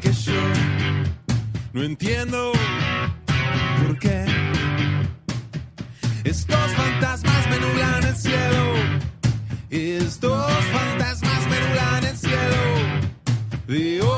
que yo, no entiendo por qué estos fantasmas me nublan el cielo. Estos fantasmas me nublan el cielo.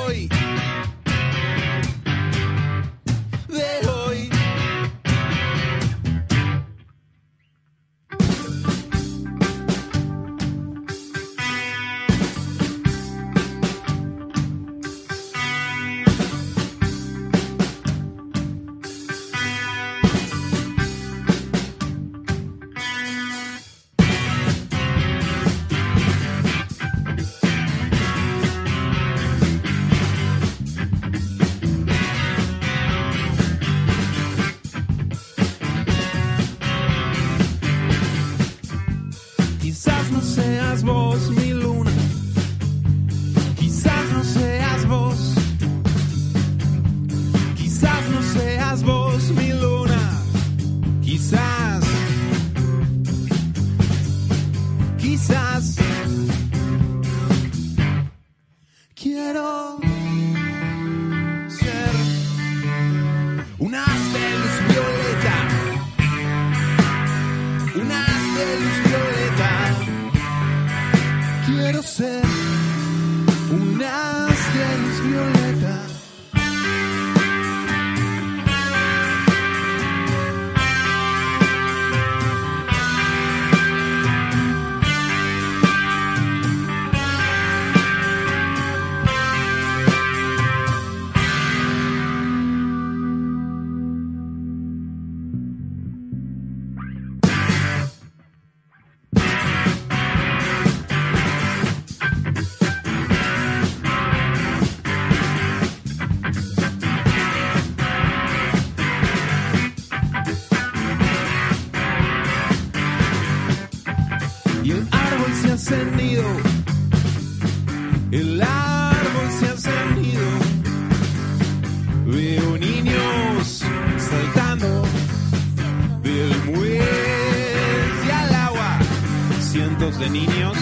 De niños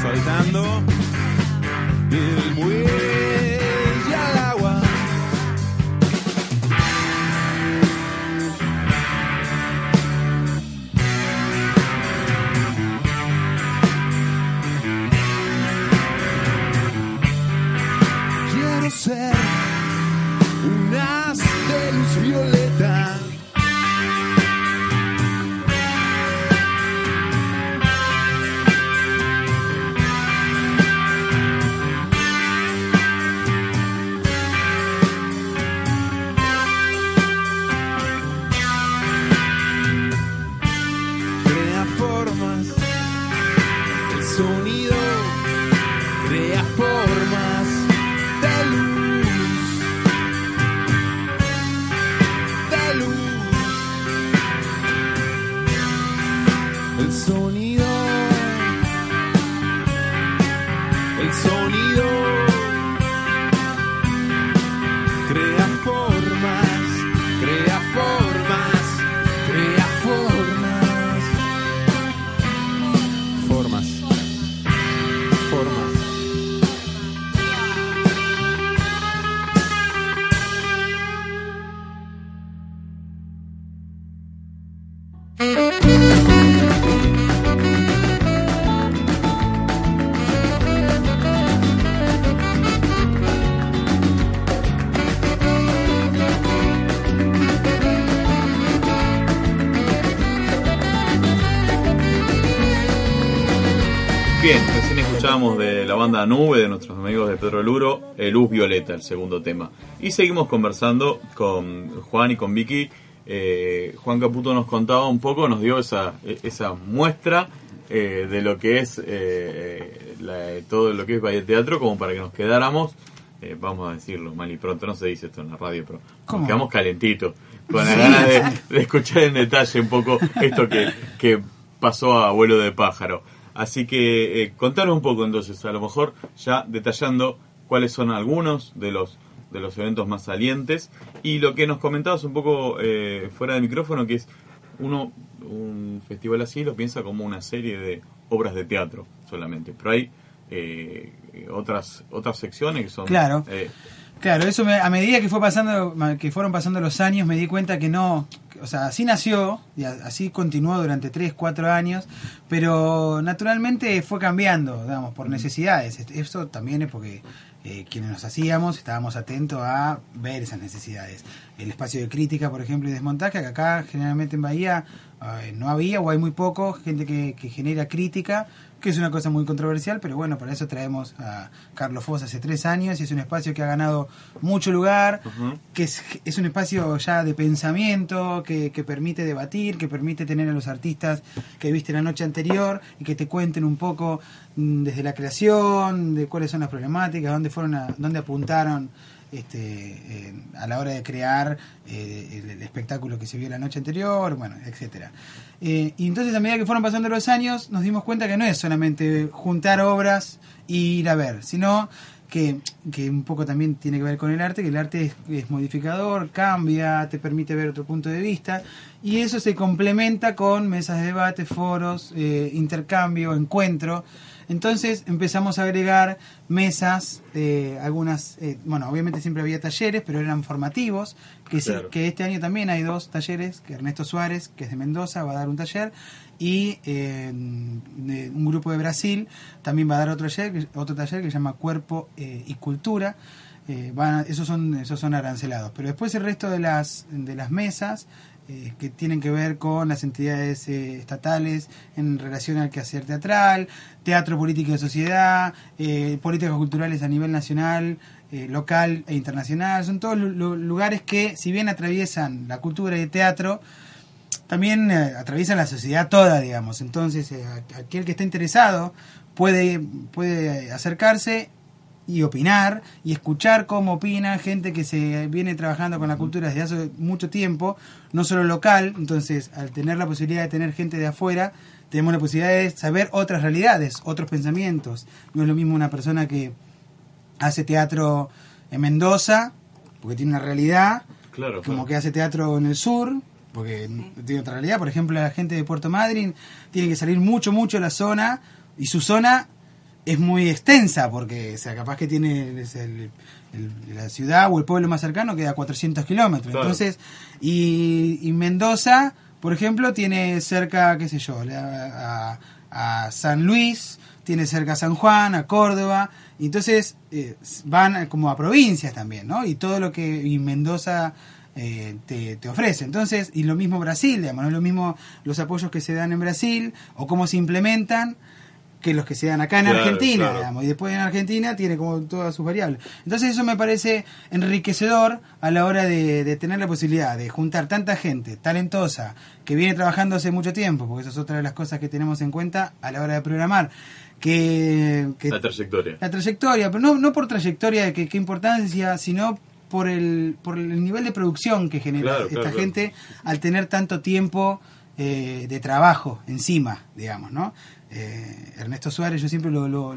saltando. Del muelle de la banda Nube, de nuestros amigos de Pedro Luro, eh, Luz Violeta, el segundo tema. Y seguimos conversando con Juan y con Vicky. Eh, Juan Caputo nos contaba un poco, nos dio esa, esa muestra eh, de lo que es todo lo que es Valle Teatro, como para que nos quedáramos, vamos a decirlo mal y pronto, no se dice esto en la radio, pero nos quedamos calentitos, con la ganas de, escuchar en detalle un poco esto que, que pasó a vuelo de pájaro. Así que eh, contanos un poco entonces, a lo mejor ya detallando cuáles son algunos de los de los eventos más salientes y lo que nos comentabas un poco eh, fuera del micrófono que es uno un festival así lo piensa como una serie de obras de teatro solamente pero hay eh, otras otras secciones que son claro. eh, Claro, eso a medida que fue pasando, que fueron pasando los años, me di cuenta que no, o sea, así nació y así continuó durante 3, 4 años, pero naturalmente fue cambiando, digamos, por necesidades. Esto también es porque eh, quienes nos hacíamos estábamos atentos a ver esas necesidades. El espacio de crítica, por ejemplo, y desmontaje, que acá generalmente en Bahía eh, no había o hay muy poco gente que, que genera crítica que es una cosa muy controversial, pero bueno, para eso traemos a Carlos Foss hace tres años y es un espacio que ha ganado mucho lugar, que es, es, un espacio ya de pensamiento, que, que, permite debatir, que permite tener a los artistas que viste la noche anterior y que te cuenten un poco mm, desde la creación, de cuáles son las problemáticas, dónde fueron, a, dónde apuntaron este, a la hora de crear eh, el, espectáculo que se vio la noche anterior, bueno, etcétera. Eh, y entonces a medida que fueron pasando los años nos dimos cuenta que no es solamente juntar obras y ir a ver, sino que, que un poco también tiene que ver con el arte, que el arte es, modificador, cambia, te permite ver otro punto de vista, y eso se complementa con mesas de debate, foros, eh, intercambio, encuentro. Entonces empezamos a agregar mesas, eh, algunas, eh, bueno, obviamente siempre había talleres, pero eran formativos, que, que este año también hay dos talleres, que Ernesto Suárez, que es de Mendoza, va a dar un taller, y eh, un grupo de Brasil también va a dar otro taller, otro taller que se llama Cuerpo y Cultura. van esos son esos son arancelados pero después el resto de las de las mesas eh, que tienen que ver con las entidades eh, estatales en relación al quehacer teatral, teatro político de sociedad, eh, políticas culturales a nivel nacional, local e internacional. Son todos lugares que, si bien atraviesan la cultura y el teatro, también atraviesan la sociedad toda, digamos. Entonces, aquel que está interesado puede, puede acercarse y opinar y escuchar cómo opina gente que se viene trabajando con la cultura desde hace mucho tiempo, no solo local, entonces al tener la posibilidad de tener gente de afuera, tenemos la posibilidad de saber otras realidades, otros pensamientos. No es lo mismo una persona que hace teatro en Mendoza, porque tiene una realidad, claro, como que hace teatro en el sur, porque tiene otra realidad. Por ejemplo, la gente de Puerto Madryn tiene que salir mucho, mucho de la zona, y su zona es muy extensa porque, o sea, capaz que tiene la ciudad o el pueblo más cercano queda a 400 kilómetros. Entonces, y, Mendoza, por ejemplo, tiene cerca, qué sé yo, a, San Luis, tiene cerca a San Juan, a Córdoba, y entonces eh, van como a provincias también, ¿no? Y todo lo que y Mendoza eh, te, te, ofrece. Entonces, y lo mismo Brasil, digamos, ¿no? lo mismo los apoyos que se dan en Brasil o cómo se implementan que los que se dan acá en Argentina, digamos, y después en Argentina tiene como todas sus variables. Entonces eso me parece enriquecedor a la hora de, tener la posibilidad de juntar tanta gente talentosa que viene trabajando hace mucho tiempo, porque eso es otra de las cosas que tenemos en cuenta a la hora de programar. Que, la trayectoria. La trayectoria, pero no, no por trayectoria de qué importancia, sino por el, por el nivel de producción que genera esta gente al tener tanto tiempo eh, de trabajo encima, digamos, ¿no? Eh, Ernesto Suárez, yo siempre lo, lo,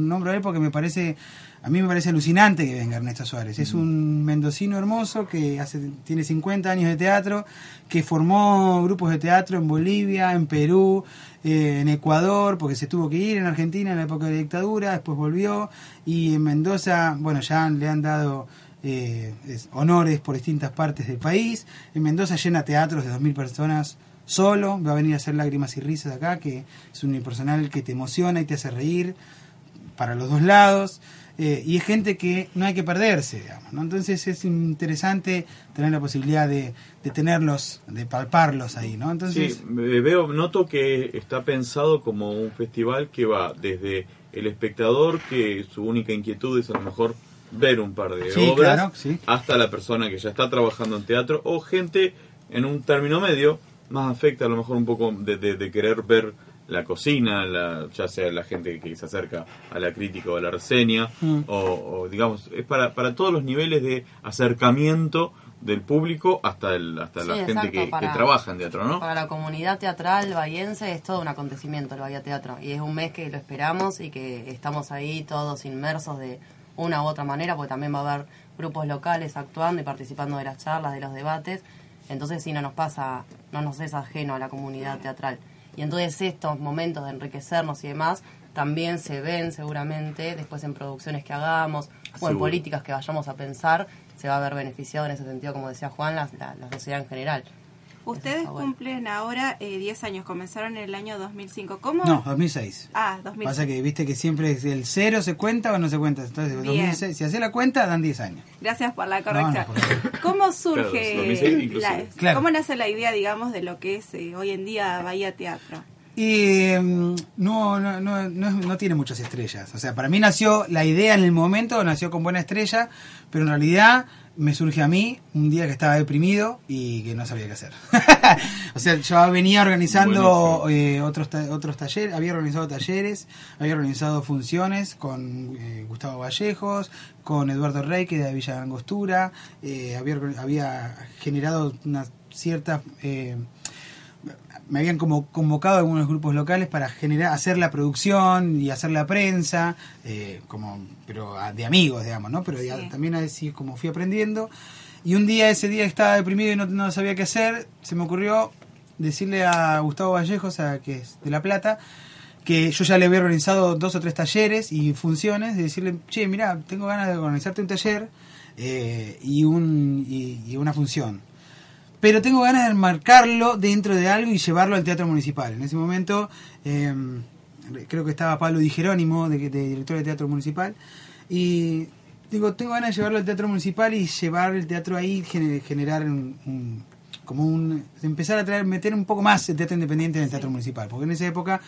nombro a él porque me parece, a mí me parece alucinante que venga Ernesto Suárez. Es un mendocino hermoso que hace, tiene 50 años de teatro, que formó grupos de teatro en Bolivia, en Perú, eh, en Ecuador, porque se tuvo que ir en Argentina en la época de la dictadura, después volvió, y en Mendoza, bueno, ya le han dado... Eh, honores por distintas partes del país. En Mendoza llena teatros de 2.000 personas solo, va a venir a hacer lágrimas y risas acá, que es un unipersonal que te emociona y te hace reír para los dos lados. Eh, y es gente que no hay que perderse, digamos, ¿no? Entonces es interesante tener la posibilidad de, de tenerlos, de palparlos ahí, ¿no? Entonces... Sí, veo, noto que está pensado como un festival que va desde el espectador que su única inquietud es a lo mejor ver un par de Sí, obras, claro, sí. hasta la persona que ya está trabajando en teatro o gente en un término medio más afecta a lo mejor un poco de, de- de querer ver la cocina, la, ya sea la gente que se acerca a la crítica o a la reseña, Mm. o, o, digamos, es para, para todos los niveles de acercamiento del público hasta el, hasta Sí, la gente exacto, que, que para- trabaja en teatro, ¿no? Para la comunidad teatral bahiense es todo un acontecimiento el Bahía Teatro. Y es un mes que lo esperamos y que estamos ahí todos inmersos de una u otra manera, porque también va a haber grupos locales actuando y participando de las charlas, de los debates. Entonces sí, no nos pasa, no nos es ajeno a la comunidad teatral. Y entonces estos momentos de enriquecernos y demás también se ven seguramente después en producciones que hagamos o en políticas que vayamos a pensar, se va a ver beneficiado en ese sentido, como decía Juan, la, la- la sociedad en general. Ustedes cumplen ahora eh, 10 años, comenzaron en el año 2005. ¿Cómo? No, 2006. Ah, 2006. Pasa que viste que siempre es el cero se cuenta o no se cuenta. Entonces, Bien. 2006, si haces la cuenta, dan 10 años. Gracias por la No, corrección. no, por favor. ¿Cómo surge, Claro, 2006 inclusive. la- Claro. cómo nace la idea, digamos, de lo que es eh, hoy en día Bahía Teatro? Y mm, no, no, no, no, es- no tiene muchas estrellas. O sea, para mí nació, la idea en el momento nació con buena estrella, pero en realidad me surge a mí un día que estaba deprimido y que no sabía qué hacer. o sea, yo venía organizando eh, otros, ta- otros talleres, había organizado talleres, había organizado funciones con eh, Gustavo Vallejos, con Eduardo Reike de Villa Angostura, eh, había, había generado una cierta... me habían como convocado a algunos grupos locales para generar hacer la producción y hacer la prensa eh, como pero a- de amigos digamos no pero ya Sí. también así como fui aprendiendo. Y un día ese día estaba deprimido y no, no sabía qué hacer se me ocurrió decirle a Gustavo Vallejos a, que es de La Plata que yo ya le había organizado dos o tres talleres y funciones de decirle che mira tengo ganas de organizarte un taller eh, y un y- y una función pero tengo ganas de enmarcarlo dentro de algo y llevarlo al teatro municipal. En ese momento eh, creo que estaba Pablo Di Jerónimo, de, de director de teatro municipal, y digo, tengo ganas de llevarlo al teatro municipal y llevar el teatro ahí, gener- generar un, un- como un, empezar a traer, meter un poco más el teatro independiente en el teatro municipal, porque en esa época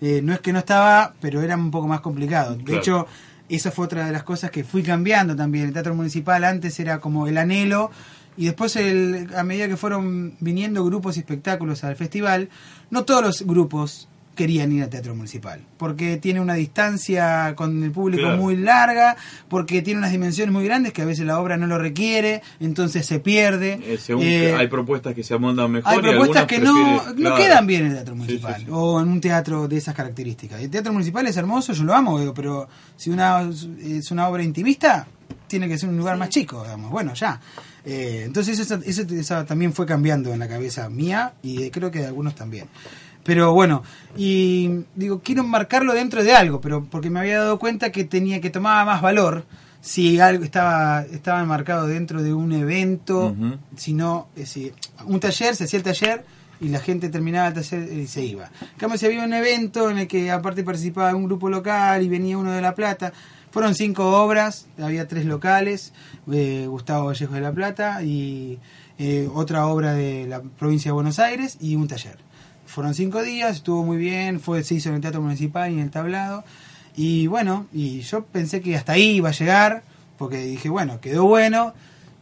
eh, no es que no estaba, pero era un poco más complicado. De Claro. hecho, esa fue otra de las cosas que fui cambiando también. El teatro municipal antes era como el anhelo y después el, a medida que fueron viniendo grupos y espectáculos al festival, no todos los grupos querían ir al teatro municipal, porque tiene una distancia con el público Claro. muy larga, porque tiene unas dimensiones muy grandes que a veces la obra no lo requiere, entonces se pierde. Eh, según Eh, hay propuestas que se amoldan mejor hay propuestas que no, prefiere- no quedan bien en el teatro municipal sí, sí. o en un teatro de esas características. El teatro municipal es hermoso, yo lo amo, pero si una es una obra intimista, tiene que ser un lugar más chico, digamos. Bueno, ya. Eh, entonces eso, eso- eso también fue cambiando en la cabeza mía y creo que de algunos también. Pero bueno, y digo, quiero marcarlo dentro de algo, pero porque me había dado cuenta que tenía que tomaba más valor si algo estaba estaba enmarcado dentro de un evento, Ujú. si no, eh, si un taller, se hacía el taller y la gente terminaba el taller y se iba. En cambio, si había un evento en el que aparte participaba un grupo local y venía uno de La Plata, fueron cinco obras, había tres locales, eh, Gustavo Vallejo de La Plata y eh, otra obra de la provincia de Buenos Aires y un taller. Fueron cinco días, estuvo muy bien, fue se hizo en el Teatro Municipal y en el Tablado. Y bueno, y yo pensé que hasta ahí iba a llegar, porque dije, bueno, quedó bueno,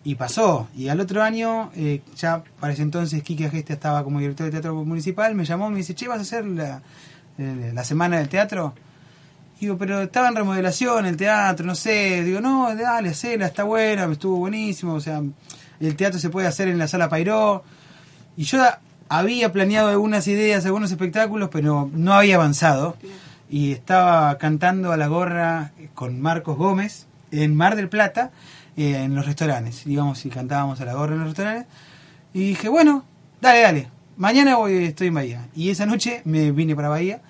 y pasó. Y al otro año, eh, ya para ese entonces, Quique Agesta estaba como director de teatro municipal, me llamó, me dice, che, ¿vas a hacer la, eh, la semana del teatro? Digo, pero estaba en remodelación el teatro, no sé. Digo, no, dale, hacela, está buena, estuvo buenísimo. O sea, el teatro se puede hacer en la sala Pairó. Y yo había planeado algunas ideas, algunos espectáculos, pero no había avanzado. Y estaba cantando a la gorra con Marcos Gómez en Mar del Plata, eh, en los restaurantes. Digamos, y cantábamos a la gorra en los restaurantes. Y dije, bueno, dale, dale. Mañana voy, estoy en Bahía. Y esa noche me vine para Bahía.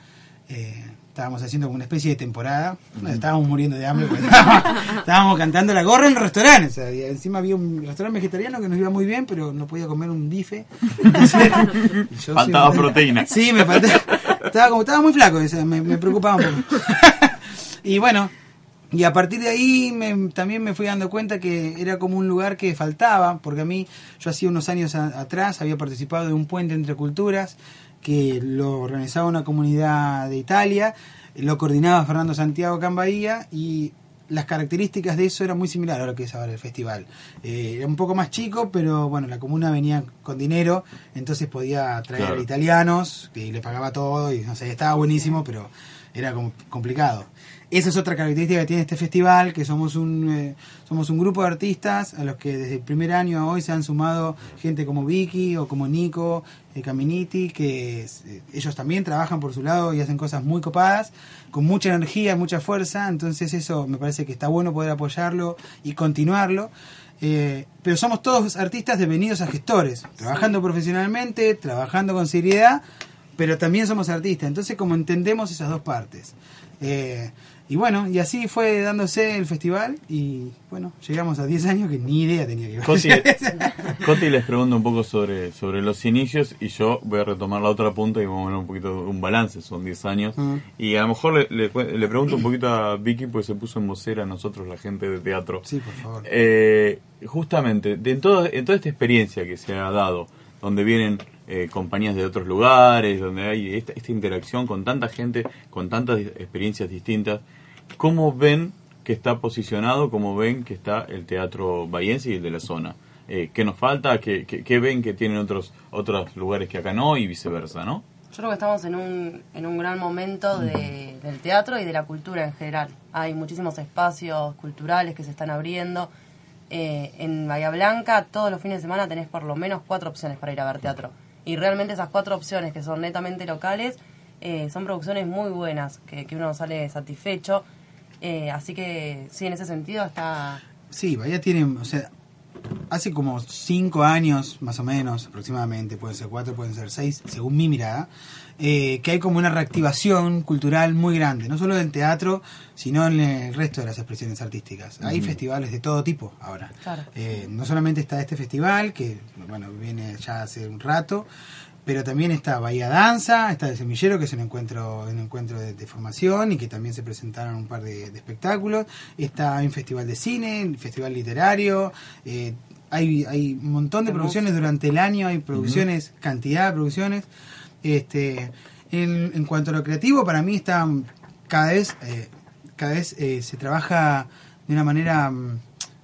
Eh, estábamos haciendo como una especie de temporada. Estábamos muriendo de hambre. estábamos, cantando la gorra en los restaurantes. O sea, encima había un restaurante vegetariano que nos iba muy bien, pero no podía comer un bife. Entonces, yo Faltaba sí- proteína. Sí, me faltaba. Estaba, como, estaba muy flaco, o sea, me, me preocupaba un poco. y bueno, y a partir de ahí me- también me fui dando cuenta que era como un lugar que faltaba, porque a mí, yo hacía unos años a- atrás había participado de un puente entre culturas que lo organizaba una comunidad de Italia, lo coordinaba Fernando Santiago Cambaía y las características de eso eran muy similares a lo que es ahora el festival. Eh, era un poco más chico, pero bueno, la comuna venía con dinero, entonces podía traer Claro. italianos y le pagaba todo y no sé, estaba buenísimo, pero era complicado. Esa es otra característica que tiene este festival, que somos un eh, somos un grupo de artistas a los que desde el primer año a hoy se han sumado gente como Vicky o como Nico eh, Caminiti, que eh, ellos también trabajan por su lado y hacen cosas muy copadas, con mucha energía, mucha fuerza, entonces eso me parece que está bueno poder apoyarlo y continuarlo. Eh, pero somos todos artistas devenidos a gestores, trabajando profesionalmente, trabajando con seriedad, pero también somos artistas. Entonces, como entendemos esas dos partes. Eh, y bueno, y así fue dándose el festival y bueno, llegamos a 10 años que ni idea tenía que a Coti. Coti les pregunto un poco sobre, sobre los inicios y yo voy a retomar la otra punta y vamos a ver un poquito un balance, son 10 años. Mm. Y a lo mejor le, le, le pregunto un poquito a Vicky, pues se puso en vocera a nosotros, la gente de teatro. Sí, por favor. Eh, justamente, de, en, todo, en toda esta experiencia que se ha dado, donde vienen eh, compañías de otros lugares, donde hay esta, esta interacción con tanta gente, con tantas experiencias distintas, ¿cómo ven que está posicionado, cómo ven que está el teatro bahiense y el de la zona? Eh, ¿Qué nos falta? ¿Qué, qué, qué ven que tienen otros, otros lugares que acá no? Y viceversa, ¿no? Yo creo que estamos en un, en un gran momento de- del teatro y de la cultura en general. Hay muchísimos espacios culturales que se están abriendo. Eh, en Bahía Blanca todos los fines de semana tenés por lo menos cuatro opciones para ir a ver teatro. Y realmente esas cuatro opciones que son netamente locales eh, son producciones muy buenas, que, que uno sale satisfecho. Eh, así que sí, en ese sentido está... Sí, Bahía tiene, o sea, hace como cinco años, más o menos, aproximadamente, pueden ser cuatro, pueden ser seis, según mi mirada, eh, que hay como una reactivación cultural muy grande, no solo del teatro, sino en el resto de las expresiones artísticas. Hay festivales de todo tipo ahora. Claro. Eh, no solamente está este festival, que bueno, viene ya hace un rato, pero también está Bahía Danza, está el Semillero, que es un encuentro, un encuentro de, de formación y que también se presentaron un par de, de espectáculos. Está un festival de cine, un festival literario. eh, hay, hay un montón de producciones durante el año, hay producciones, cantidad de producciones. Este, en, en cuanto a lo creativo, para mí está cada vez, eh, cada vez eh, se trabaja de una manera mm,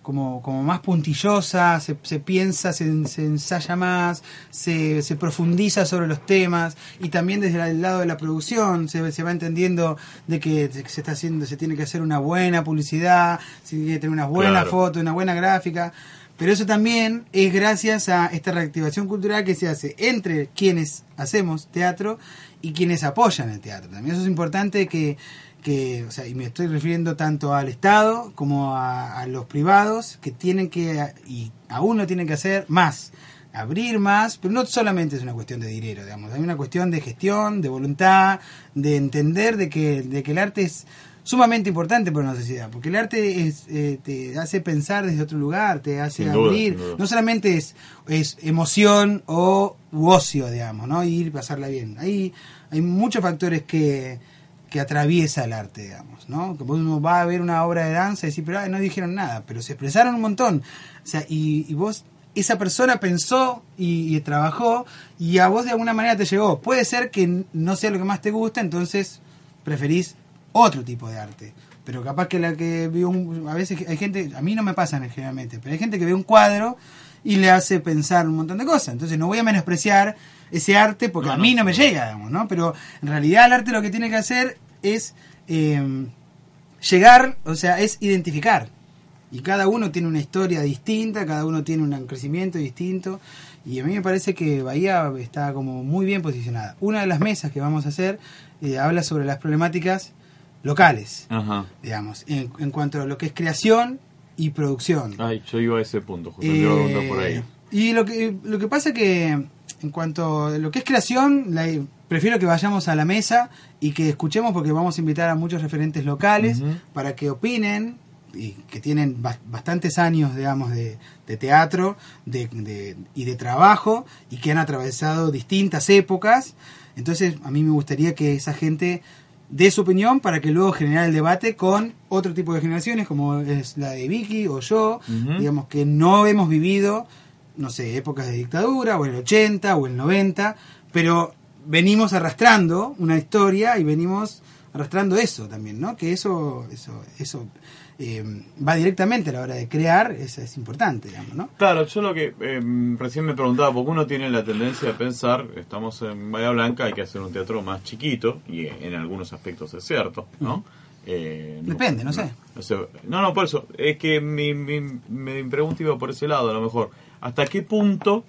como, como más puntillosa, se, se piensa, se, se ensaya más, se, se profundiza sobre los temas y también desde el lado de la producción se, se va entendiendo de que se está haciendo, se tiene que hacer una buena publicidad, se tiene que tener una buena Claro. foto, una buena gráfica. Pero eso también es gracias a esta reactivación cultural que se hace entre quienes hacemos teatro y quienes apoyan el teatro. También eso es importante que, que o sea, y me estoy refiriendo tanto al Estado como a, a los privados que tienen que, y aún lo tienen que hacer más, abrir más, pero no solamente es una cuestión de dinero, digamos, hay una cuestión de gestión, de voluntad, de entender de que, de que el arte es sumamente importante para una sociedad, porque el arte es, eh, te hace pensar desde otro lugar, te hace Sin abrir, duda. no solamente es, es emoción o u ocio, digamos, ¿no? Ir y pasarla bien. Hay, hay muchos factores que, que atraviesa el arte, digamos, ¿no? Que uno va a ver una obra de danza y decir, pero no dijeron nada, pero se expresaron un montón. O sea, y, vos, esa persona pensó y, trabajó y a vos de alguna manera te llegó. Puede ser que no sea lo que más te gusta, entonces preferís otro tipo de arte. Pero capaz que la que vio a veces hay gente, a mí no me pasa generalmente, pero hay gente que ve un cuadro y le hace pensar un montón de cosas. Entonces no voy a menospreciar ese arte porque No, a mí no. no me llega, digamos, ¿no? Pero en realidad el arte lo que tiene que hacer es eh, llegar, o sea, es identificar. Y cada uno tiene una historia distinta, cada uno tiene un crecimiento distinto. Y a mí me parece que Bahía está como muy bien posicionada. Una de las mesas que vamos a hacer eh, habla sobre las problemáticas locales, Ajá. digamos, en, en cuanto a lo que es creación y producción. Ay, yo iba a ese punto, justo te iba a preguntar por ahí. Eh, Y lo que, lo que pasa que en cuanto a lo que es creación, la- prefiero que vayamos a la mesa y que escuchemos porque vamos a invitar a muchos referentes locales para que opinen y que tienen bas- bastantes años, digamos, de, de teatro de, de- y de trabajo y que han atravesado distintas épocas. Entonces, a mí me gustaría que esa gente dé su opinión para que luego generar el debate con otro tipo de generaciones, como es la de Vicky o yo, digamos, que no hemos vivido, no sé, épocas de dictadura, o el 80 o el 90, pero venimos arrastrando una historia y venimos arrastrando eso también, ¿no? Que eso, eso, eso eh, va directamente a la hora de crear, eso es importante, digamos, ¿no? Claro, yo lo que eh, recién me preguntaba, porque uno tiene la tendencia a pensar, estamos en Bahía Blanca, hay que hacer un teatro más chiquito, y en algunos aspectos es cierto, ¿no? Eh, Depende, no sé. No, sé, no, no, por eso, es que mi, mi, mi pregunta iba por ese lado, a lo mejor. ¿Hasta qué punto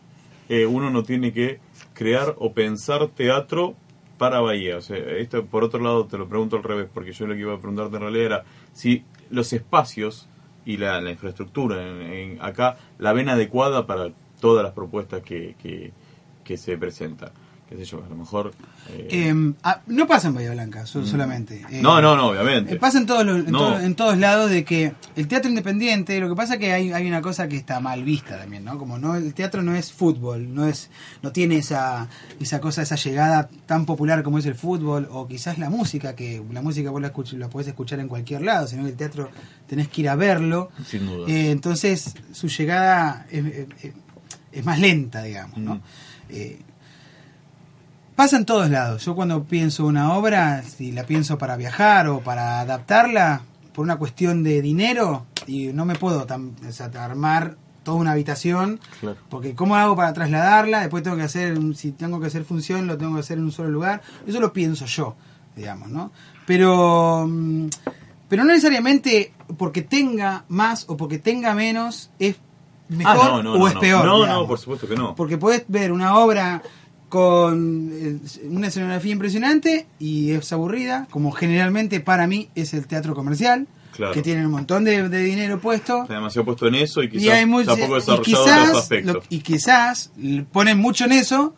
eh, uno no tiene que crear o pensar teatro para Bahía? O sea, esto por otro lado te lo pregunto al revés, porque yo lo que iba a preguntarte en realidad era si los espacios y la, la infraestructura en, acá la ven adecuada para todas las propuestas que, que, que se presentan. Qué sé yo, a lo mejor... eh, Eh, ah, no pasa en Bahía Blanca so- solamente. Eh, no, no, no, obviamente. Eh, Pasa en todos, los- en, No. todo- en todos lados de que el teatro independiente, lo que pasa que hay, hay una cosa que está mal vista también, ¿no? Como no el teatro no es fútbol, no es no tiene esa esa cosa, esa llegada tan popular como es el fútbol o quizás la música, que la música vos la, escuch- la podés escuchar en cualquier lado, sino que el teatro tenés que ir a verlo. Sin duda. Entonces su llegada es, es- es más lenta, digamos, ¿no? Mm. Pasa en todos lados. Yo cuando pienso una obra, si la pienso para viajar o para adaptarla, por una cuestión de dinero, y no me puedo tam- o sea, armar toda una habitación, Claro. porque ¿cómo hago para trasladarla? Después tengo que hacer, si tengo que hacer función, lo tengo que hacer en un solo lugar. Eso lo pienso yo, digamos, ¿no? Pero, mm, pero no necesariamente porque tenga más o porque tenga menos es mejor Ah, no, no, o no, es peor. No, no, por supuesto que no. Porque podés ver una obra con eh, una escenografía impresionante y es aburrida, como generalmente para mí es el teatro comercial, Claro. que tiene un montón de, de dinero puesto. Está demasiado puesto en eso y quizás y hay tampoco y desarrollado quizás, aspectos. lo- y quizás ponen mucho en eso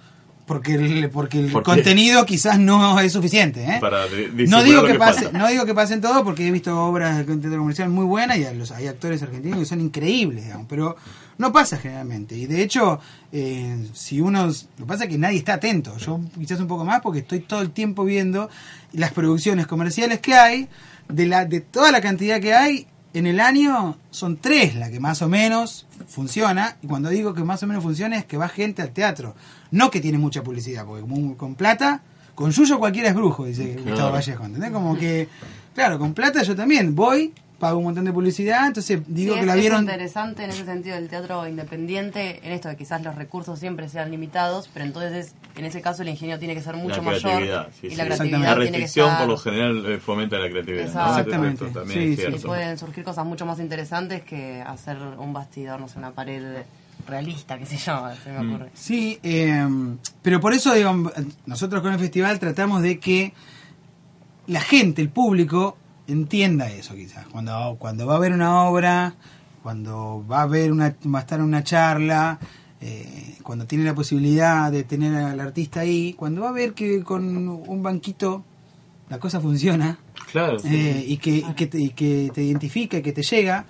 porque el, porque el contenido quizás no es suficiente. ¿eh? Para no digo que, que pase, falta. no digo que pasen todo porque he visto obras de teatro comercial muy buenas y hay actores argentinos que son increíbles, digamos, pero no pasa generalmente. Y de hecho, eh, si uno, lo que pasa es que nadie está atento. Yo quizás un poco más porque estoy todo el tiempo viendo las producciones comerciales que hay, de la de toda la cantidad que hay. En el año son tres la que más o menos funciona, y cuando digo que más o menos funciona es que va gente al teatro, no que tiene mucha publicidad, porque como- con plata, con suyo cualquiera es brujo, dice Claro. Gustavo Vallejo, ¿entendés? Como que, claro, con plata yo también voy, pago un montón de publicidad, entonces digo Sí, que es, la es vieron... interesante en ese sentido el teatro independiente, en esto de quizás los recursos siempre sean limitados, pero entonces en ese caso el ingenio tiene que ser mucho la creatividad, mayor sí, y sí. la creatividad La tiene que restricción estar, por lo general eh, fomenta la creatividad. ¿no? Exactamente. Esto también Sí, es sí. y pueden surgir cosas mucho más interesantes que hacer un bastidor, no sé, una pared realista, qué sé yo, se me Mm. ocurre. Sí, eh, pero por eso digo, nosotros con el festival tratamos de que la gente, el público, entienda eso quizás. Cuando, cuando va a ver una obra, cuando va a ver una, va a estar en una charla, eh, cuando tiene la posibilidad de tener al artista ahí, cuando va a ver que con un banquito la cosa funciona, Claro. sí. eh, y, que, y, que te, y que te identifica y que te llega.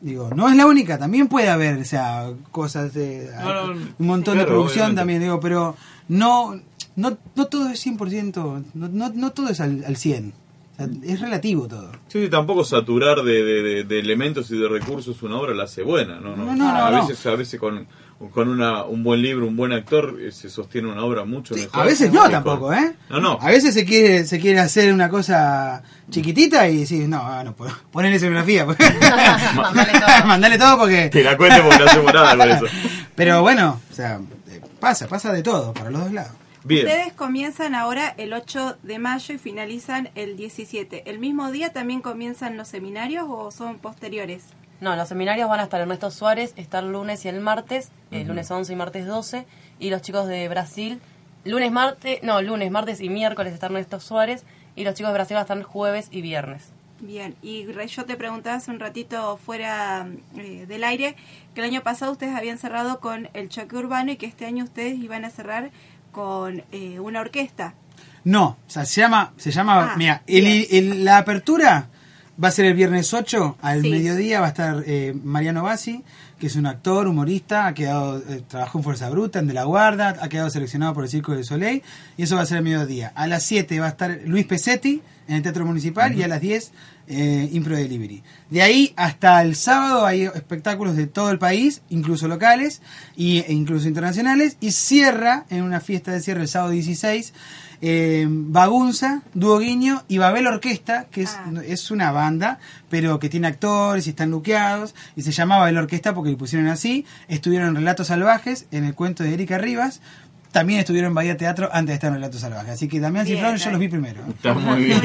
Digo, no es la única, también puede haber, o sea, cosas de No, no, un montón de producción obviamente. también, digo, pero no no no todo es 100%, no, no, no todo es al, al 100. O sea, es relativo todo. Sí, sí, tampoco saturar de, de- de- de elementos y de recursos una obra la hace buena, ¿no? No, no, no, a no. veces, a veces con, con una, un buen libro, un buen actor, eh, se sostiene una obra mucho mejor. A veces no con- tampoco, ¿eh? No, no. A veces se quiere se quiere hacer una cosa chiquitita y decís, no, ah, no puedo. Ponele escenografía. Mandale todo. Mandale todo porque Que la cuente porque no hacemos nada con eso. Pero bueno, o sea, eh, pasa, pasa de todo para los dos lados. Bien. Ustedes comienzan ahora el 8 de mayo y finalizan el 17. ¿El mismo día también comienzan los seminarios o son posteriores? No, los seminarios van a estar Ernesto Suárez, está el lunes y el martes, el lunes 11 y martes 12, y los chicos de Brasil, lunes, martes, no, lunes, martes y miércoles está Ernesto Suárez, y los chicos de Brasil van a estar jueves y viernes. Bien, y Rey, yo te preguntaba hace un ratito fuera eh, del aire que el año pasado ustedes habían cerrado con el choque urbano y que este año ustedes iban a cerrar con eh, una orquesta. No, o sea, se llama, se llama, Ah, mira, el- la apertura va a ser el viernes 8, al Sí. mediodía va a estar eh, Mariano Bassi, que es un actor, humorista, ha quedado, eh, trabajó en Fuerza Bruta, en De la Guarda, ha quedado seleccionado por el Circo del Soleil, y eso va a ser el mediodía. A las 7 va a estar Luis Pesetti en el Teatro Municipal, y a las 10 eh, Impro Delivery. De ahí hasta el sábado hay espectáculos de todo el país, incluso locales y, e incluso internacionales. Y cierra en una fiesta de cierre el sábado 16 eh, Bagunza, Dúo Guiño y Babel Orquesta, que es, Ah. es una banda, pero que tiene actores y están luqueados. Y se llama Babel Orquesta porque le pusieron así. Estuvieron en Relatos Salvajes, en el cuento de Erika Rivas. También estuvieron en Bahía Teatro antes de estar en Relatos Salvajes. Así que Damián Bien, Cifrón yo los vi primero. Está muy bien.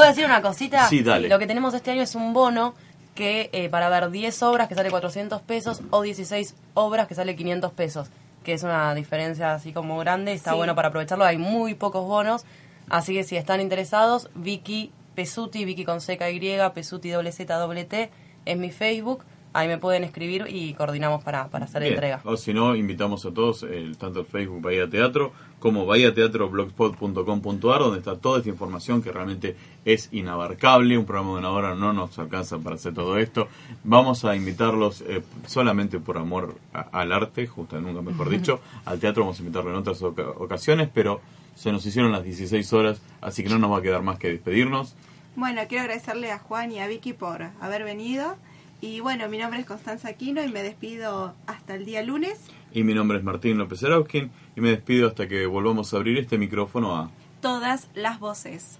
¿Puedo decir una cosita? Sí, dale. Lo que tenemos este año es un bono que eh, para ver 10 obras que sale 400 pesos o 16 obras que sale 500 pesos, que es una diferencia así como grande, está Sí. bueno para aprovecharlo, hay muy pocos bonos, así que si están interesados, Vicky Pesuti, Vicky con seca Y, Pesuti doble Z doble T, es mi Facebook, ahí me pueden escribir y coordinamos para, para hacer Bien. entrega. O si no, invitamos a todos, el, tanto el Facebook Bahía Teatro como bahiateatroblogspot.com.ar, donde está toda esta información que realmente es inabarcable. Un programa de una hora no nos alcanza para hacer todo esto. Vamos a invitarlos eh, solamente por amor a- al arte, justo nunca mejor dicho. Al teatro vamos a invitarlo en otras oca- ocasiones, pero se nos hicieron las 16 horas, así que no nos va a quedar más que despedirnos. Bueno, quiero agradecerle a Juan y a Vicky por haber venido. Y bueno, mi nombre es Constanza Aquino y me despido hasta el día lunes. Y mi nombre es Martín López Arauskin y me despido hasta que volvamos a abrir este micrófono a... Todas las voces.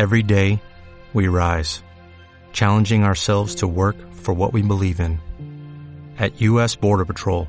Every day, we rise, challenging ourselves to work for what we believe in. At U.S. Border Patrol,